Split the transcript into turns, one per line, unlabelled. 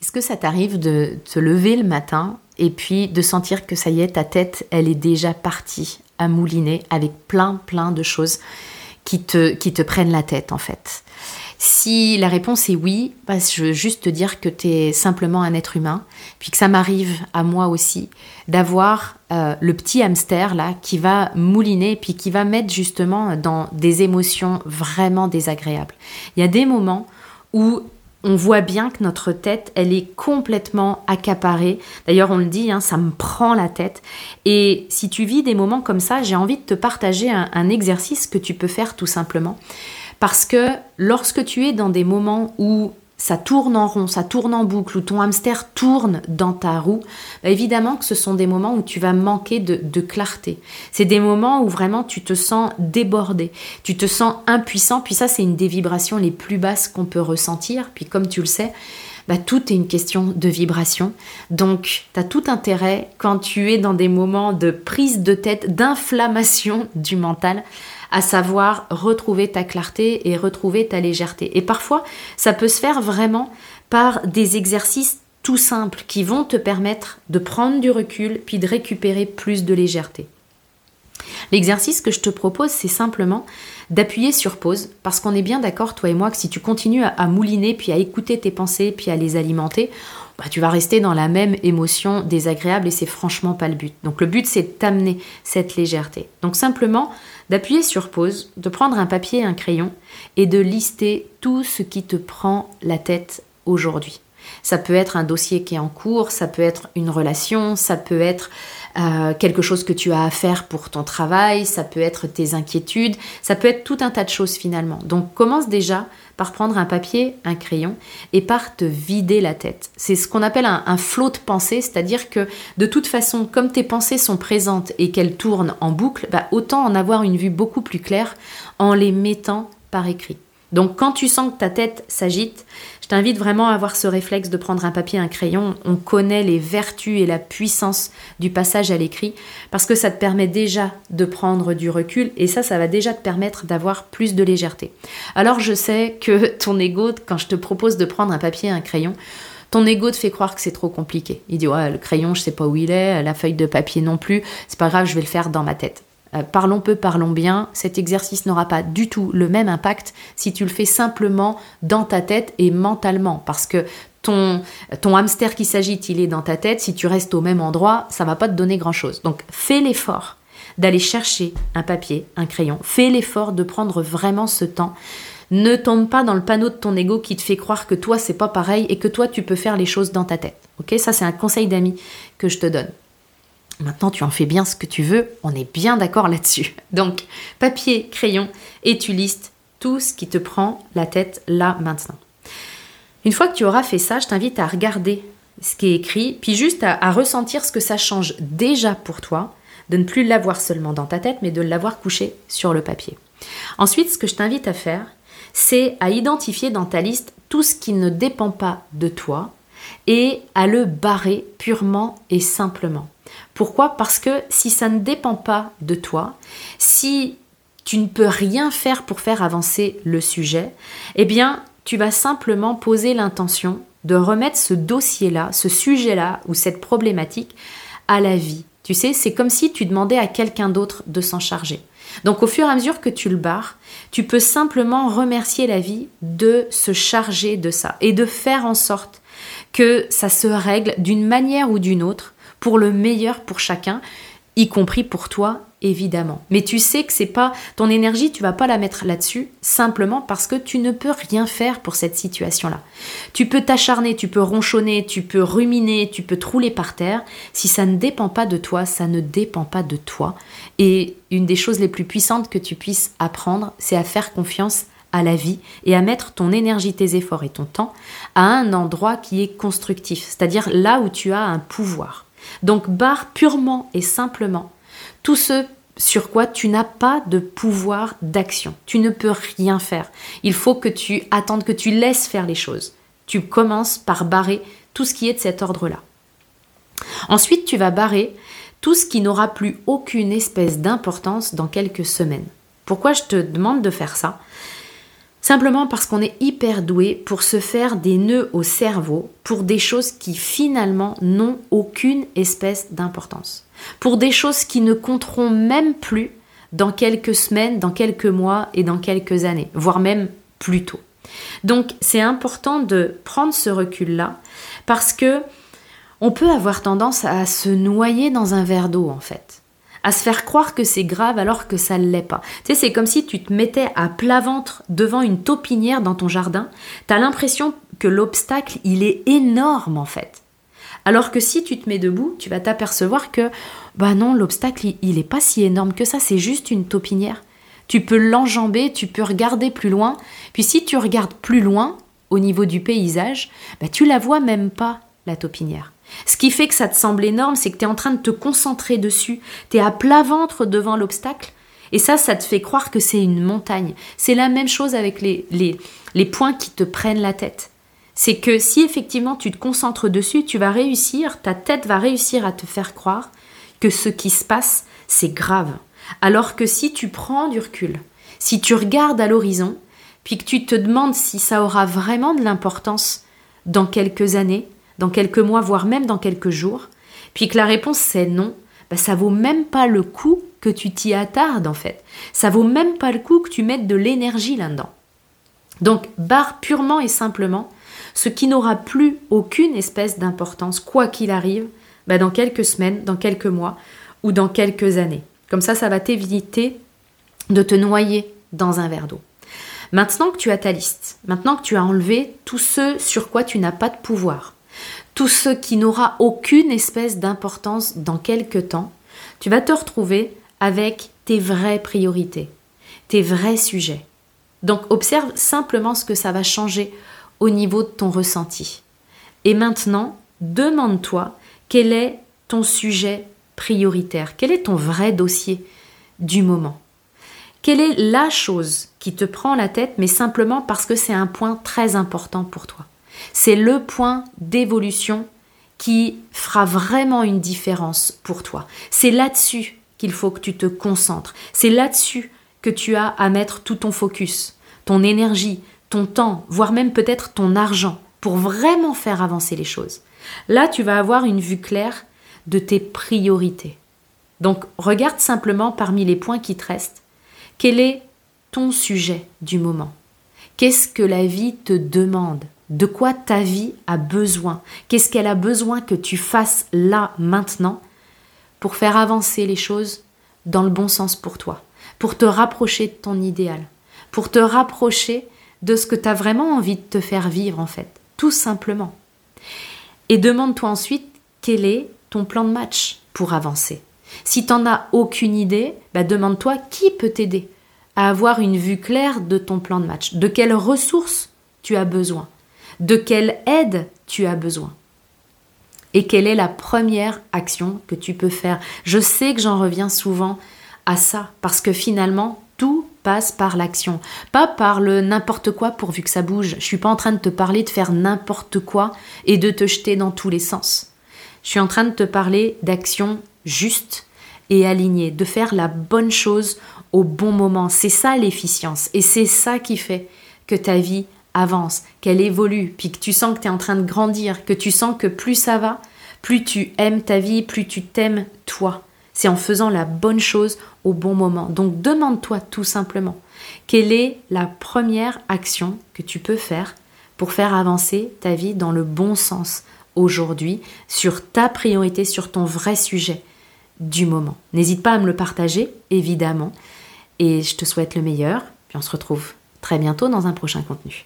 Est-ce que ça t'arrive de te lever le matin et puis de sentir que ça y est, ta tête, elle est déjà partie à mouliner avec plein, plein de choses qui te, qui te prennent la tête en fait? Si la réponse est oui, bah, je veux juste te dire que tu es simplement un être humain, puis que ça m'arrive à moi aussi d'avoir euh, le petit hamster là qui va mouliner, puis qui va mettre justement dans des émotions vraiment désagréables. Il y a des moments où on voit bien que notre tête, elle est complètement accaparée. D'ailleurs, on le dit, hein, ça me prend la tête. Et si tu vis des moments comme ça, j'ai envie de te partager un exercice que tu peux faire tout simplement. Parce que lorsque tu es dans des moments où ça tourne en rond, ça tourne en boucle, où ton hamster tourne dans ta roue, bah, évidemment que ce sont des moments où tu vas manquer de, clarté. C'est des moments où vraiment tu te sens débordé, tu te sens impuissant, puis ça c'est une des vibrations les plus basses qu'on peut ressentir, puis comme tu le sais, bah, tout est une question de vibration. Donc, tu as tout intérêt, quand tu es dans des moments de prise de tête, d'inflammation du mental, à savoir retrouver ta clarté et retrouver ta légèreté. Et parfois, ça peut se faire vraiment par des exercices tout simples qui vont te permettre de prendre du recul puis de récupérer plus de légèreté. L'exercice que je te propose, c'est simplement d'appuyer sur pause, parce qu'on est bien d'accord, toi et moi, que si tu continues à, mouliner, puis à écouter tes pensées, puis à les alimenter, bah, tu vas rester dans la même émotion désagréable et c'est franchement pas le but. Donc le but, c'est de t'amener cette légèreté. Donc simplement, d'appuyer sur pause, de prendre un papier et un crayon et de lister tout ce qui te prend la tête aujourd'hui. Ça peut être un dossier qui est en cours, ça peut être une relation, ça peut être euh, quelque chose que tu as à faire pour ton travail, ça peut être tes inquiétudes, ça peut être tout un tas de choses finalement. Donc commence déjà par prendre un papier, un crayon et par te vider la tête. C'est ce qu'on appelle un, flot de pensée, c'est-à-dire que de toute façon, comme tes pensées sont présentes et qu'elles tournent en boucle, bah, autant en avoir une vue beaucoup plus claire en les mettant par écrit. Donc quand tu sens que ta tête s'agite, je t'invite vraiment à avoir ce réflexe de prendre un papier, un crayon. On connaît les vertus et la puissance du passage à l'écrit parce que ça te permet déjà de prendre du recul et ça, ça va déjà te permettre d'avoir plus de légèreté. Alors je sais que ton ego, quand je te propose de prendre un papier, un crayon, ton ego te fait croire que c'est trop compliqué. Il dit ouais, le crayon, je sais pas où il est, la feuille de papier non plus, c'est pas grave, je vais le faire dans ma tête. Euh, parlons peu, parlons bien, cet exercice n'aura pas du tout le même impact si tu le fais simplement dans ta tête et mentalement, parce que ton, ton hamster qui s'agite, il est dans ta tête, si tu restes au même endroit, ça va pas te donner grand-chose. Donc fais l'effort d'aller chercher un papier, un crayon, fais l'effort de prendre vraiment ce temps. Ne tombe pas dans le panneau de ton ego qui te fait croire que toi c'est pas pareil et que toi tu peux faire les choses dans ta tête. OK? Ça c'est un conseil d'ami que je te donne. Maintenant, tu en fais bien ce que tu veux, on est bien d'accord là-dessus. Donc, papier, crayon, et tu listes tout ce qui te prend la tête là maintenant. Une fois que tu auras fait ça, je t'invite à regarder ce qui est écrit, puis juste à, ressentir ce que ça change déjà pour toi, de ne plus l'avoir seulement dans ta tête, mais de l'avoir couché sur le papier. Ensuite, ce que je t'invite à faire, c'est à identifier dans ta liste tout ce qui ne dépend pas de toi et à le barrer purement et simplement. Pourquoi? Parce que si ça ne dépend pas de toi, si tu ne peux rien faire pour faire avancer le sujet, eh bien, tu vas simplement poser l'intention de remettre ce dossier-là, ce sujet-là ou cette problématique à la vie. Tu sais, c'est comme si tu demandais à quelqu'un d'autre de s'en charger. Donc au fur et à mesure que tu le barres, tu peux simplement remercier la vie de se charger de ça et de faire en sorte que ça se règle d'une manière ou d'une autre pour le meilleur pour chacun, y compris pour toi évidemment. Mais tu sais que c'est pas ton énergie, tu vas pas la mettre là-dessus simplement parce que tu ne peux rien faire pour cette situation-là. Tu peux t'acharner, tu peux ronchonner, tu peux ruminer, tu peux te rouler par terre. Si ça ne dépend pas de toi, ça ne dépend pas de toi. Et une des choses les plus puissantes que tu puisses apprendre, c'est à faire confiance à la vie et à mettre ton énergie, tes efforts et ton temps à un endroit qui est constructif, c'est-à-dire là où tu as un pouvoir. Donc barre purement et simplement tout ce sur quoi tu n'as pas de pouvoir d'action. Tu ne peux rien faire. Il faut que tu attendes, que tu laisses faire les choses. Tu commences par barrer tout ce qui est de cet ordre-là. Ensuite, tu vas barrer tout ce qui n'aura plus aucune espèce d'importance dans quelques semaines. Pourquoi je te demande de faire ça? Simplement parce qu'on est hyper doué pour se faire des nœuds au cerveau pour des choses qui finalement n'ont aucune espèce d'importance. Pour des choses qui ne compteront même plus dans quelques semaines, dans quelques mois et dans quelques années, voire même plus tôt. Donc c'est important de prendre ce recul-là parce que on peut avoir tendance à se noyer dans un verre d'eau en fait à se faire croire que c'est grave alors que ça ne l'est pas. Tu sais, c'est comme si tu te mettais à plat ventre devant une taupinière dans ton jardin. Tu as l'impression que l'obstacle, il est énorme en fait. Alors que si tu te mets debout, tu vas t'apercevoir que, bah non, l'obstacle, il n'est pas si énorme que ça, c'est juste une taupinière. Tu peux l'enjamber, tu peux regarder plus loin. Puis si tu regardes plus loin, au niveau du paysage, bah tu la vois même pas, la taupinière. Ce qui fait que ça te semble énorme, c'est que tu es en train de te concentrer dessus, tu es à plat ventre devant l'obstacle, et ça, ça te fait croire que c'est une montagne. C'est la même chose avec les, les, les points qui te prennent la tête. C'est que si effectivement tu te concentres dessus, tu vas réussir, ta tête va réussir à te faire croire que ce qui se passe, c'est grave. Alors que si tu prends du recul, si tu regardes à l'horizon, puis que tu te demandes si ça aura vraiment de l'importance dans quelques années, dans quelques mois, voire même dans quelques jours, puis que la réponse c'est non, bah, ça vaut même pas le coup que tu t'y attardes en fait. Ça vaut même pas le coup que tu mettes de l'énergie là-dedans. Donc, barre purement et simplement ce qui n'aura plus aucune espèce d'importance, quoi qu'il arrive, bah, dans quelques semaines, dans quelques mois ou dans quelques années. Comme ça, ça va t'éviter de te noyer dans un verre d'eau. Maintenant que tu as ta liste, maintenant que tu as enlevé tout ce sur quoi tu n'as pas de pouvoir, tout ce qui n'aura aucune espèce d'importance dans quelques temps, tu vas te retrouver avec tes vraies priorités, tes vrais sujets. Donc observe simplement ce que ça va changer au niveau de ton ressenti. Et maintenant, demande-toi quel est ton sujet prioritaire, quel est ton vrai dossier du moment. Quelle est la chose qui te prend la tête, mais simplement parce que c'est un point très important pour toi. C'est le point d'évolution qui fera vraiment une différence pour toi. C'est là-dessus qu'il faut que tu te concentres. C'est là-dessus que tu as à mettre tout ton focus, ton énergie, ton temps, voire même peut-être ton argent pour vraiment faire avancer les choses. Là, tu vas avoir une vue claire de tes priorités. Donc, regarde simplement parmi les points qui te restent, quel est ton sujet du moment? Qu'est-ce que la vie te demande? De quoi ta vie a besoin, qu'est-ce qu'elle a besoin que tu fasses là, maintenant, pour faire avancer les choses dans le bon sens pour toi, pour te rapprocher de ton idéal, pour te rapprocher de ce que tu as vraiment envie de te faire vivre en fait, tout simplement. Et demande-toi ensuite quel est ton plan de match pour avancer? Si tu n'en as aucune idée, bah demande-toi qui peut t'aider à avoir une vue claire de ton plan de match, de quelles ressources tu as besoin de quelle aide tu as besoin? Et quelle est la première action que tu peux faire? Je sais que j'en reviens souvent à ça parce que finalement tout passe par l'action, pas par le n'importe quoi pourvu que ça bouge. Je suis pas en train de te parler de faire n'importe quoi et de te jeter dans tous les sens. Je suis en train de te parler d'action juste et alignée, de faire la bonne chose au bon moment. C'est ça l'efficience et c'est ça qui fait que ta vie avance, qu'elle évolue, puis que tu sens que tu es en train de grandir, que tu sens que plus ça va, plus tu aimes ta vie, plus tu t'aimes toi. C'est en faisant la bonne chose au bon moment. Donc demande-toi tout simplement, quelle est la première action que tu peux faire pour faire avancer ta vie dans le bon sens aujourd'hui, sur ta priorité, sur ton vrai sujet du moment. N'hésite pas à me le partager, évidemment. Et je te souhaite le meilleur. Puis on se retrouve très bientôt dans un prochain contenu.